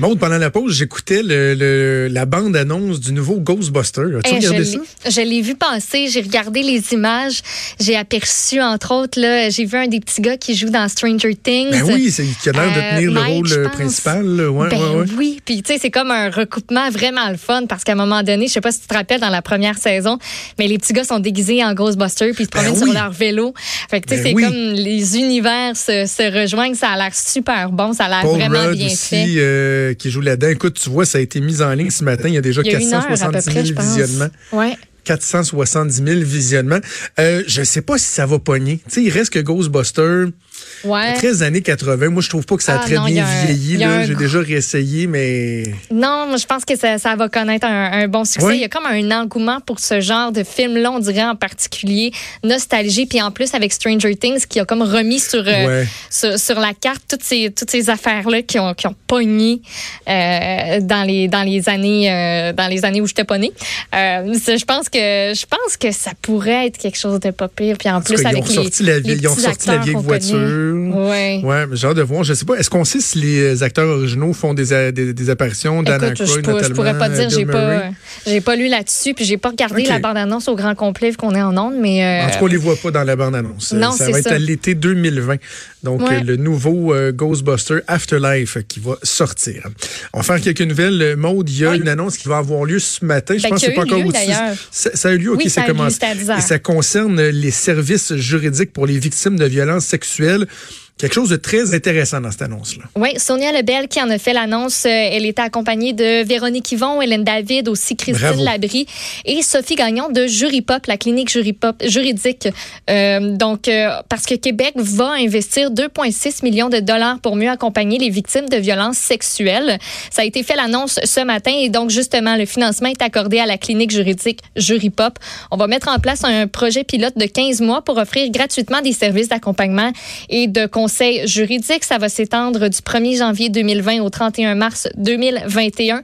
Maud, pendant la pause, j'écoutais le, le- la bande-annonce du nouveau Ghostbuster. As-tu Eh, regardé je ça? Je l'ai vu passer, j'ai regardé les images, j'ai aperçu entre autres là, j'ai vu un des petits gars qui joue dans Stranger Things. Ben oui, c'est qui a l'air de Euh, tenir le Mike, rôle euh, principal. là. Ouais, ben ouais, ouais. oui, puis tu sais c'est comme un recoupement vraiment le fun parce qu'à un moment donné, je sais pas si tu te rappelles dans la première saison, mais les petits gars sont déguisés en Ghostbusters puis ils se Ben promènent oui. sur leur vélo. Fait que tu sais Ben c'est oui. comme les univers se, se rejoignent, ça a l'air super bon, ça a l'air vraiment Rudd bien aussi, fait. euh, qui joue là-dedans. Écoute, tu vois, ça a été mis en ligne ce matin. Il y a déjà Il y a une heure à peu 470 près, 000 je pense. visionnements. Ouais. 470 000 visionnements. Euh, je sais pas si ça va pogner. Tu sais, il reste que Ghostbuster, Ouais. 13 années 80. Moi, je trouve pas que ça a Ah très non, bien a vieilli. un J'ai déjà réessayé, mais Non, je pense que ça, ça va connaître un, un bon succès. Il y a comme un engouement pour ce genre de film-là, on dirait en particulier. Nostalgie, puis en plus avec Stranger Things qui a comme remis sur, euh, sur, sur la carte toutes ces, toutes ces affaires-là qui ont, qui ont pogné euh, dans, les, dans, les années, euh, dans les années où j'étais pas née. Je, pense que, je pense que ça pourrait être quelque chose de pas pire. Puis en, En plus cas, ils avec ont les, sorti la vieille- les ils ont sorti la vieille voiture. Connaît. Ouais. Ouais, j'ai hâte de voir. Je sais pas. Est-ce qu'on sait si les acteurs originaux font des, a- des, des apparitions? d'Anna Écoute, je, Croy, je notamment, pourrais pas dire, j'ai pas, j'ai pas lu là-dessus, puis j'ai pas regardé la bande-annonce au grand complet vu qu'on est en onde, mais euh, En tout cas, on les voit pas dans la bande-annonce. Non, ça c'est va être à l'été 2020. Donc, Ouais. euh, le nouveau euh, Ghostbuster Afterlife euh, qui va sortir. On va faire quelques nouvelles. Euh, Maude, il y a Oui. une annonce qui va avoir lieu ce matin. Je Ben, pense que c'est pas encore. Ça, ça a eu lieu, OK, Oui, 10 heures. Et ça concerne les services juridiques pour les victimes de violences sexuelles. difficile. Quelque chose de très intéressant dans cette annonce-là. Oui, Sonia Lebel qui en a fait l'annonce, euh, elle était accompagnée de Véronique Yvon, Hélène David, aussi Christine Bravo. Labrie et Sophie Gagnon de Jury Pop, la clinique Jury Pop juridique. Euh, donc, euh, parce que Québec va investir 2,6 millions de dollars pour mieux accompagner les victimes de violences sexuelles. Ça a été fait l'annonce ce matin et donc justement le financement est accordé à la clinique juridique Jury Pop. On va mettre en place un projet pilote de 15 mois pour offrir gratuitement des services d'accompagnement et de conseils juridiques. Ça va s'étendre du 1er janvier 2020 au 31 mars 2021.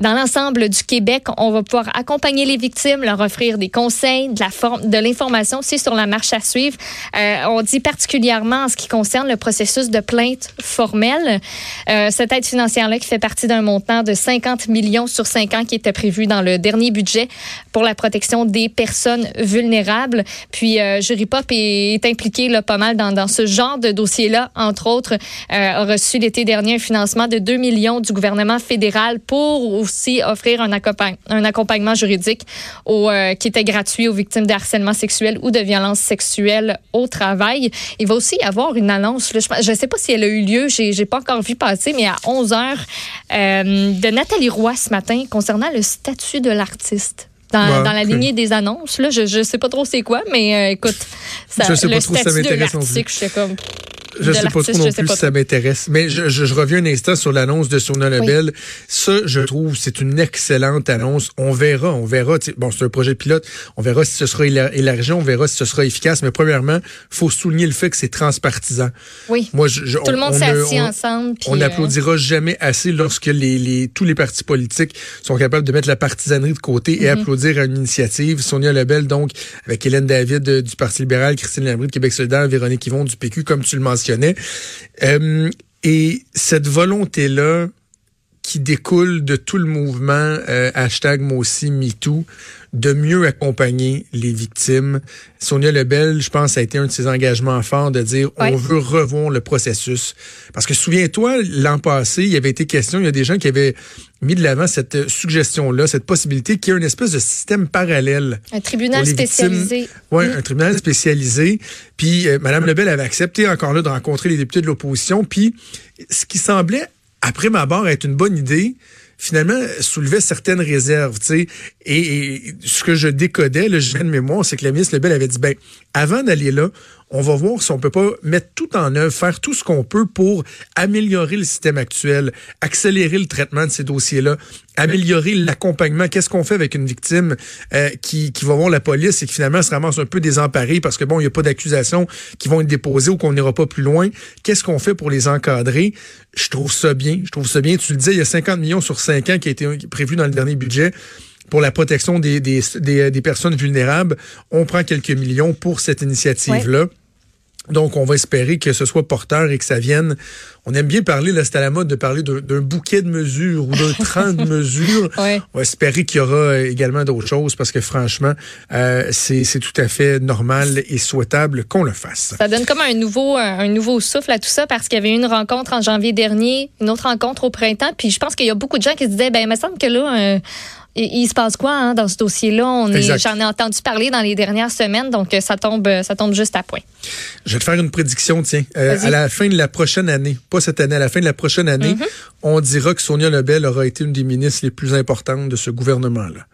Dans l'ensemble du Québec, on va pouvoir accompagner les victimes, leur offrir des conseils, de l'information aussi sur la marche à suivre. Euh, on dit particulièrement en ce qui concerne le processus de plainte formelle. Euh, cette aide financière-là qui fait partie d'un montant de 50 millions sur 5 ans qui était prévu dans le dernier budget pour la protection des personnes vulnérables. Puis euh, Jury Pop est, est impliqué là, pas mal dans, dans ce genre de dossier-là. Entre autres, euh, a reçu l'été dernier un financement de 2 millions du gouvernement fédéral pour aussi offrir un, accompagn- un accompagnement juridique au, euh, qui était gratuit aux victimes de harcèlement sexuel ou de violences sexuelles au travail. Il va aussi y avoir une annonce, là, je ne sais pas si elle a eu lieu, j'ai j'ai pas encore vu passer, mais à 11 heures, euh, de Nathalie Roy ce matin concernant le statut de l'artiste. Dans, la lignée des annonces, là, je ne sais pas trop c'est quoi, mais euh, écoute, ça, Je sais pas le trop si ça statut de l'article, je sais comme... Je de sais pas trop non plus si ça m'intéresse. Mais je, je, je reviens un instant sur l'annonce de Sonia Lebel. Ça, je trouve, c'est une excellente annonce. On verra, on verra. Bon, c'est un projet pilote. On verra si ce sera éla- élargi, on verra si ce sera efficace. Mais premièrement, faut souligner le fait que c'est transpartisan. Oui. Moi, je, je- Tout le on- monde on s'est ne- assis on- ensemble. On euh, n'applaudira jamais assez lorsque les, les, tous les partis politiques sont capables de mettre la partisanerie de côté et Mhm. applaudir à une initiative. Sonia Lebel, donc, avec Hélène David euh, du Parti libéral, Christine Labrie de Québec solidaire, Véronique Yvon du PQ, comme tu le Euh, et cette volonté-là qui découle de tout le mouvement euh, hashtag moi aussi MeToo, de mieux accompagner les victimes. Sonia Lebel, je pense, a été un de ses engagements forts de dire Ouais. on veut revoir le processus. Parce que souviens-toi, l'an passé, il y avait été question, il y a des gens qui avaient mis de l'avant cette suggestion-là, cette possibilité qu'il y ait une espèce de système parallèle Un tribunal spécialisé. Oui, un tribunal spécialisé. Puis euh, Mme Lebel avait accepté encore là de rencontrer les députés de l'opposition. Puis ce qui semblait, après ma barre, être une bonne idée, finalement soulevait certaines réserves. tu sais. Et, ce que je décodais, là, je de mémoire, c'est que la ministre Lebel avait dit, ben, avant d'aller là, on va voir si on peut pas mettre tout en œuvre, faire tout ce qu'on peut pour améliorer le système actuel, accélérer le traitement de ces dossiers-là, améliorer l'accompagnement. Qu'est-ce qu'on fait avec une victime euh, qui, qui va voir la police et qui finalement se ramasse un peu désemparée parce que bon, il n'y a pas d'accusation qui vont être déposées ou qu'on n'ira pas plus loin? Qu'est-ce qu'on fait pour les encadrer? Je trouve ça bien. Je trouve ça bien. Tu le disais, il y a 50 millions sur 5 ans qui a été prévu dans le dernier budget pour la protection des personnes vulnérables. On prend quelques millions pour cette initiative-là. Donc, on va espérer que ce soit porteur et que ça vienne. On aime bien parler, là, c'est à la mode de parler d'un bouquet de mesures ou d'un train de mesures. On va espérer qu'il y aura également d'autres choses parce que franchement, euh, c'est tout à fait normal et souhaitable qu'on le fasse. Ça donne comme un nouveau, un nouveau souffle à tout ça parce qu'il y avait une rencontre en janvier dernier, une autre rencontre au printemps. Puis je pense qu'il y a beaucoup de gens qui se disaient, ben, il me semble que là, euh, il, se passe quoi hein, dans ce dossier-là? J'en ai entendu parler dans les dernières semaines, donc euh, ça tombe, euh, ça tombe juste à point. Je vais te faire une prédiction, tiens. Euh, à la fin de la prochaine année, pas cette année, à la fin de la prochaine année, mm-hmm. on dira que Sonia Lebel aura été une des ministres les plus importantes de ce gouvernement-là.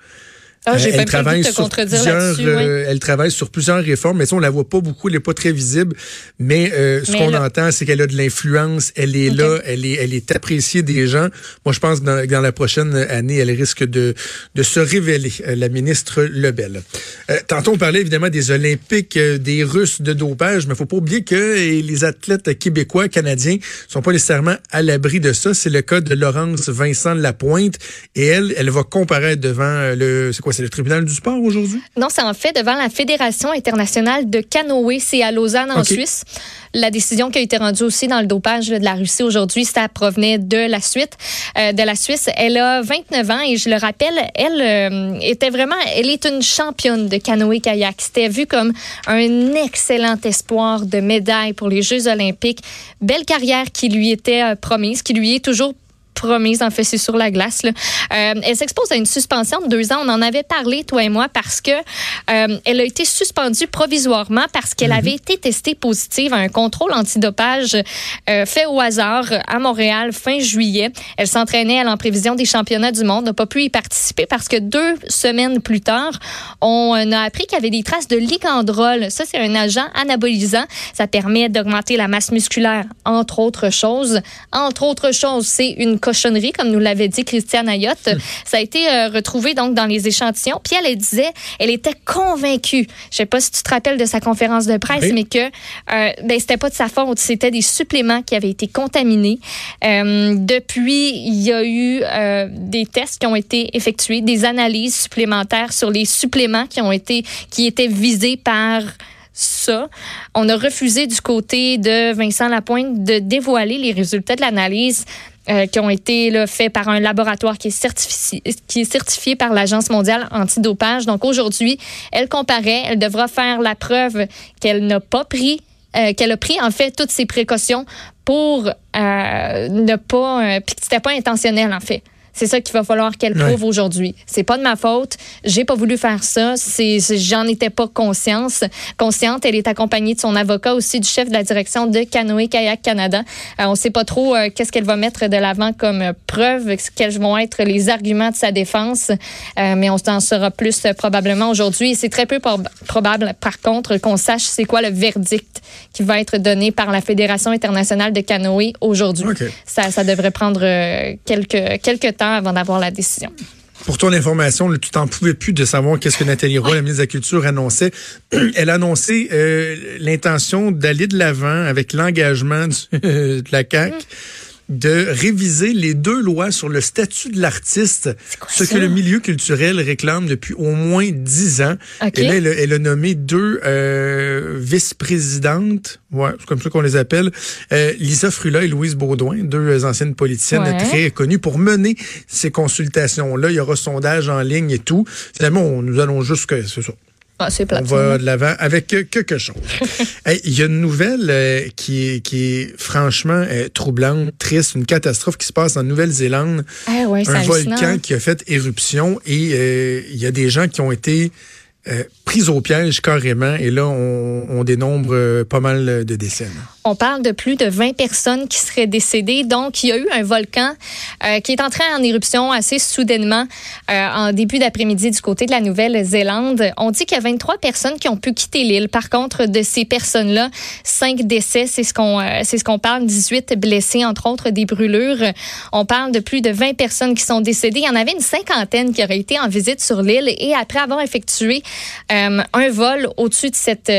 Ah, j'ai elle travaille sur plusieurs, euh, elle travaille sur plusieurs réformes, mais ça, on la voit pas beaucoup, elle est pas très visible. Mais euh, ce qu'on entend, c'est qu'elle a de l'influence, elle est là, elle est, elle est appréciée des gens. Moi, je pense que dans, dans la prochaine année, elle risque de, de se révéler, euh, la ministre Lebel. tantôt, on parlait évidemment des Olympiques, des Russes de dopage, mais faut pas oublier que les athlètes québécois, canadiens, sont pas nécessairement à l'abri de ça. C'est le cas de Laurence Vincent Lapointe, et elle, elle va comparaître devant le, c'est quoi c'est le tribunal du sport aujourd'hui? Non, c'est en fait devant la Fédération internationale de canoë. C'est à Lausanne, en Suisse. La décision qui a été rendue aussi dans le dopage de la Russie aujourd'hui, ça provenait de la suite, euh, de la Suisse. Elle a 29 ans et je le rappelle, elle euh, était vraiment, elle est une championne de canoë-kayak. C'était vu comme un excellent espoir de médaille pour les Jeux olympiques. Belle carrière qui lui était euh, promise, qui lui est toujours promise, en fait, c'est sur la glace. Là. Euh, elle s'expose à une suspension de deux ans. On en avait parlé, toi et moi, parce que euh, elle a été suspendue provisoirement parce qu'elle avait mhm. été testée positive à un contrôle antidopage euh, fait au hasard à Montréal fin juillet. Elle s'entraînait, en prévision des championnats du monde, n'a pas pu y participer parce que deux semaines plus tard, on a appris qu'il y avait des traces de ligandrol. Ça, c'est un agent anabolisant. Ça permet d'augmenter la masse musculaire, entre autres choses. Entre autres choses, c'est une comme nous l'avait dit Christiane Ayotte. Hmm. Ça a été euh, retrouvé donc dans les échantillons. Puis elle, disait, elle était convaincue. Je sais pas si tu te rappelles de sa conférence de presse, mais que euh, ben c'était pas de sa faute, c'était des suppléments qui avaient été contaminés. Euh, depuis, il y a eu euh, des tests qui ont été effectués, des analyses supplémentaires sur les suppléments qui ont été qui étaient visés par ça. On a refusé du côté de Vincent Lapointe de dévoiler les résultats de l'analyse euh, qui ont été faits par un laboratoire qui est certifié, par l'Agence mondiale antidopage. Donc aujourd'hui, elle comparait, elle devra faire la preuve qu'elle n'a pas pris euh, qu'elle a pris en fait toutes ses précautions pour euh, ne pas puis que c'était pas intentionnel en fait. C'est ça qu'il va falloir qu'elle prouve aujourd'hui. C'est pas de ma faute. J'ai pas voulu faire ça. C'est, j'en étais pas conscience, consciente. Elle est accompagnée de son avocat aussi, du chef de la direction de Canoë Kayak Canada. Euh, on sait pas trop euh, qu'est-ce qu'elle va mettre de l'avant comme preuve, quels vont être les arguments de sa défense. Euh, mais on en saura plus probablement aujourd'hui. Et c'est très peu probable, par contre, qu'on sache c'est quoi le verdict qui va être donné par la Fédération internationale de canoë aujourd'hui. Ça, ça devrait prendre quelques quelques avant d'avoir la décision. Pour ton information, tu t'en pouvais plus de savoir qu'est-ce que Nathalie Roy, la ministre de la Culture, annonçait. Elle a annoncé euh, l'intention d'aller de l'avant avec l'engagement de la CAQ. Mm de réviser les deux lois sur le statut de l'artiste, ce que le milieu culturel réclame depuis au moins dix ans. Et là, elle, a nommé deux euh, vice-présidentes, ouais, c'est comme ça qu'on les appelle, euh, Lisa Frula et Louise Baudouin, deux anciennes politiciennes très connues, pour mener ces consultations-là. Il y aura sondage en ligne et tout. Finalement, nous allons juste que c'est ça. Ah, on va de l'avant avec quelque chose. Il y a une nouvelle euh, qui, est, qui est franchement euh, troublante, triste, une catastrophe qui se passe en Nouvelle-Zélande. Ah un volcan qui a fait éruption et euh, il y a des gens qui ont été pris au piège carrément et là on, on dénombre pas mal de décès. On parle de plus de 20 personnes qui seraient décédées. Donc, il y a eu un volcan euh, qui est entré en éruption assez soudainement euh, en début d'après-midi du côté de la Nouvelle-Zélande. On dit qu'il y a 23 personnes qui ont pu quitter l'île. Par contre, de ces personnes-là, 5 décès, c'est ce qu'on euh, ce parle, 18 blessés, entre autres des brûlures. On parle de plus de 20 personnes qui sont décédées. Il y en avait une cinquantaine qui auraient été en visite sur l'île et après avoir effectué un vol au-dessus de cette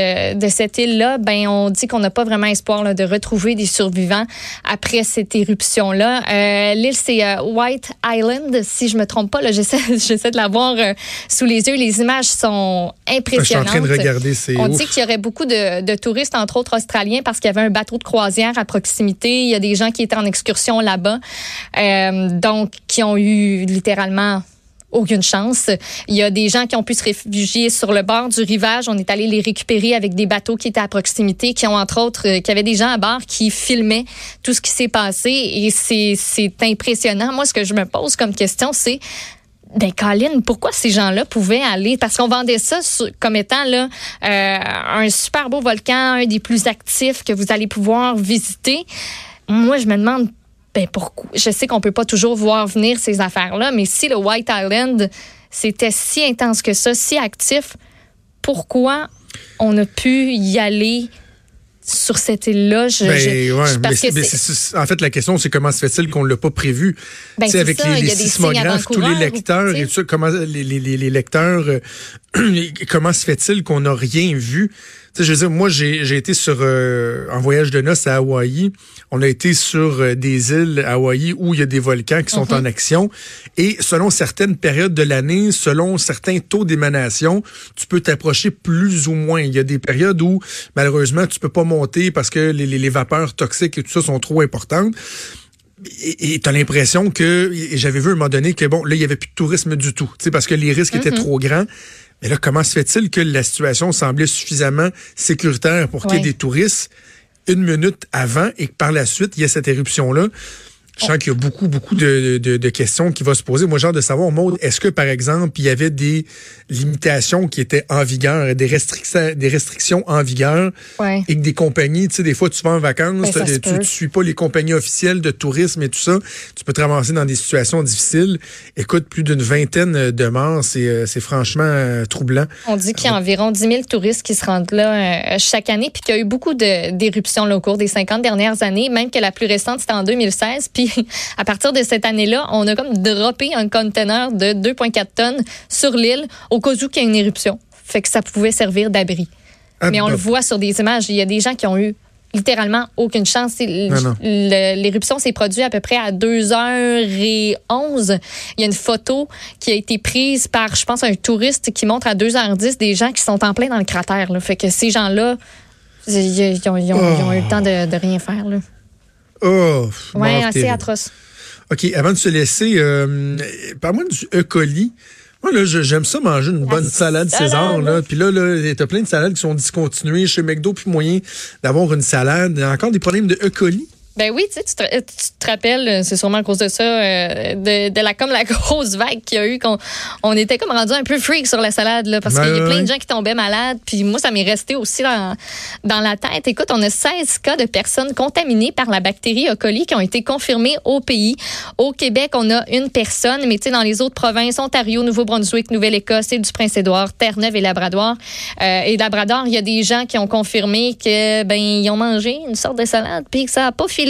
cette île-là, ben on dit qu'on n'a pas vraiment espoir espoir là, de retrouver des survivants après cette éruption-là. Euh, L'île, c'est euh, White Island, si je me trompe pas. J'essaie, j'essaie de la voir euh, sous les yeux. Les images sont impressionnantes. Je suis en train de regarder. C'est On dit qu'il y aurait beaucoup de, de, touristes, entre autres australiens, parce qu'il y avait un bateau de croisière à proximité. Il y a des gens qui étaient en excursion là-bas, euh, donc qui ont eu littéralement aucune chance. Il y a des gens qui ont pu se réfugier sur le bord du rivage. On est allé les récupérer avec des bateaux qui étaient à proximité, qui ont entre autres, euh, qui avaient des gens à bord qui filmaient tout ce qui s'est passé. Et c'est impressionnant. Moi, ce que je me pose comme question, c'est ben, Colin, pourquoi ces gens-là pouvaient aller? Parce qu'on vendait ça comme étant là, euh, un super beau volcan, un des plus actifs que vous allez pouvoir visiter. Moi, je me demande ben pourquoi? Je sais qu'on peut pas toujours voir venir ces affaires-là, mais si le White Island, c'était si intense que ça, si actif, pourquoi on a pu y aller sur cette île-là? en fait, la question, c'est comment se fait-il qu'on ne l'a pas prévu? Ben, avec ça, les, les sismographes, tous les lecteurs, et tout comment, les, les, les lecteurs, euh, comment se fait-il qu'on n'a rien vu? Sais, je veux dire, moi, j'ai été sur euh, en voyage de noces à Hawaï. On a été sur euh, des îles à Hawaï où il y a des volcans qui sont mhm. en action. Et selon certaines périodes de l'année, selon certains taux d'émanation, tu peux t'approcher plus ou moins. Il y a des périodes où, malheureusement, tu peux pas monter parce que les, les, les vapeurs toxiques et tout ça sont trop importantes et tu as l'impression que j'avais vu à un moment donné que bon là il y avait plus de tourisme du tout, parce que les risques étaient mhm. trop grands. Mais là, comment se fait-il que la situation semblait suffisamment sécuritaire pour qu'il y ait des touristes une minute avant et que par la suite, il y ait cette éruption-là? Je sens qu'il y a beaucoup, beaucoup de, de, de, questions qui vont se poser. Moi, j'ai hâte de savoir, est-ce que, par exemple, il y avait des limitations qui étaient en vigueur, des restrictions, des restrictions en vigueur, et que des compagnies, tu sais, des fois, tu vas en vacances, ben, tu ne suis pas les compagnies officielles de tourisme et tout ça, tu peux te ramasser dans des situations difficiles. Écoute, plus d'une vingtaine de morts, c'est euh, franchement euh, troublant. On dit qu'il y a environ 10 000 touristes qui se rendent là euh, chaque année, puis qu'il y a eu beaucoup d'éruptions au cours des 50 dernières années, même que la plus récente, c'était en 2016, puis à partir de cette année-là, on a comme droppé un conteneur de 2,4 tonnes sur l'île au cas où il y a une éruption. Fait que ça pouvait servir d'abri. Ah, Mais on le voit sur des images. Il y a des gens qui ont eu littéralement aucune chance. L'éruption s'est produite à peu près à 2h11. Il y a une photo qui a été prise par, je pense, un touriste qui montre à 2h10 des gens qui sont en plein dans le cratère. Fait que ces gens-là, ils, ont, eu le temps de, de rien faire. Là. Oh, oui, assez atroce. OK, avant de se laisser, euh, parle-moi du E. coli. Moi, là, j'aime ça manger une bonne salade, César. Là. Puis là, là t'as plein de salades qui sont discontinuées chez McDo, puis moyen d'avoir une salade. Encore des problèmes de E. coli? Ben oui, tu, sais, tu, te, rappelles, c'est sûrement à cause de ça, euh, de, de, la comme la grosse vague qu'il y a eu, qu'on on était comme rendu un peu freak sur la salade, là, parce qu'il y a plein de gens qui tombaient malades. Puis moi, ça m'est resté aussi dans, dans la tête. Écoute, on a 16 cas de personnes contaminées par la bactérie E. coli qui ont été confirmés au pays. Au Québec, on a une personne, mais tu sais, dans les autres provinces, Ontario, Nouveau-Brunswick, Nouvelle-Écosse, et du Prince-Édouard, Terre-Neuve et Labrador. Euh, et Labrador, il y a des gens qui ont confirmé que ben ils ont mangé une sorte de salade, puis que ça a pas fini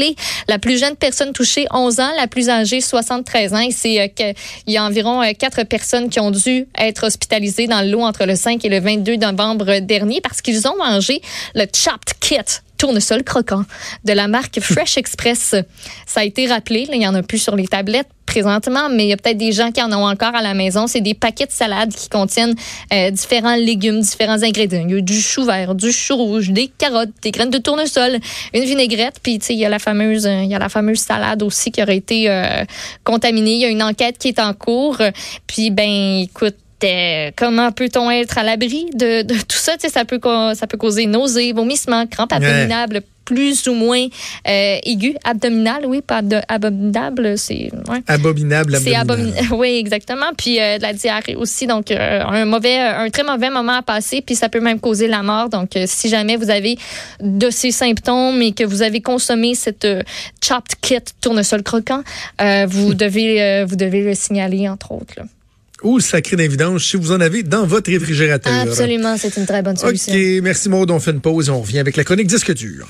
la plus jeune personne touchée, 11 ans, la plus âgée, 73 ans. C'est euh, il y a environ euh, quatre personnes qui ont dû être hospitalisées dans le lot entre le 5 et le 22 novembre dernier parce qu'ils ont mangé le chopped kit tournesol croquant de la marque Fresh Express. Ça a été rappelé, il y en a plus sur les tablettes mais il y a peut-être des gens qui en ont encore à la maison. C'est des paquets de salades qui contiennent euh, différents légumes, différents ingrédients. Il y a du chou vert, du chou rouge, des carottes, des graines de tournesol, une vinaigrette, puis il y a la fameuse, il y a la fameuse salade aussi qui aurait été euh, contaminée. Il y a une enquête qui est en cours. Puis ben, écoute comment peut-on être à l'abri de, tout ça? ça peut, ça peut causer nausées, vomissements, crampes abdominales plus ou moins euh, aigu, abdominal, oui, pas abominable, c'est abominable, c'est abominable. Oui, exactement. Puis euh, de la diarrhée aussi, donc euh, un mauvais, un très mauvais moment à passer, puis ça peut même causer la mort. Donc si jamais vous avez de ces symptômes et que vous avez consommé cette chopped kit tournesol croquant, vous devez vous devez le signaler entre autres. Là ou sacré d'évidence si vous en avez dans votre réfrigérateur. Absolument, c'est une très bonne solution. OK, merci Maud. On fait une pause et on revient avec la chronique Disque dur.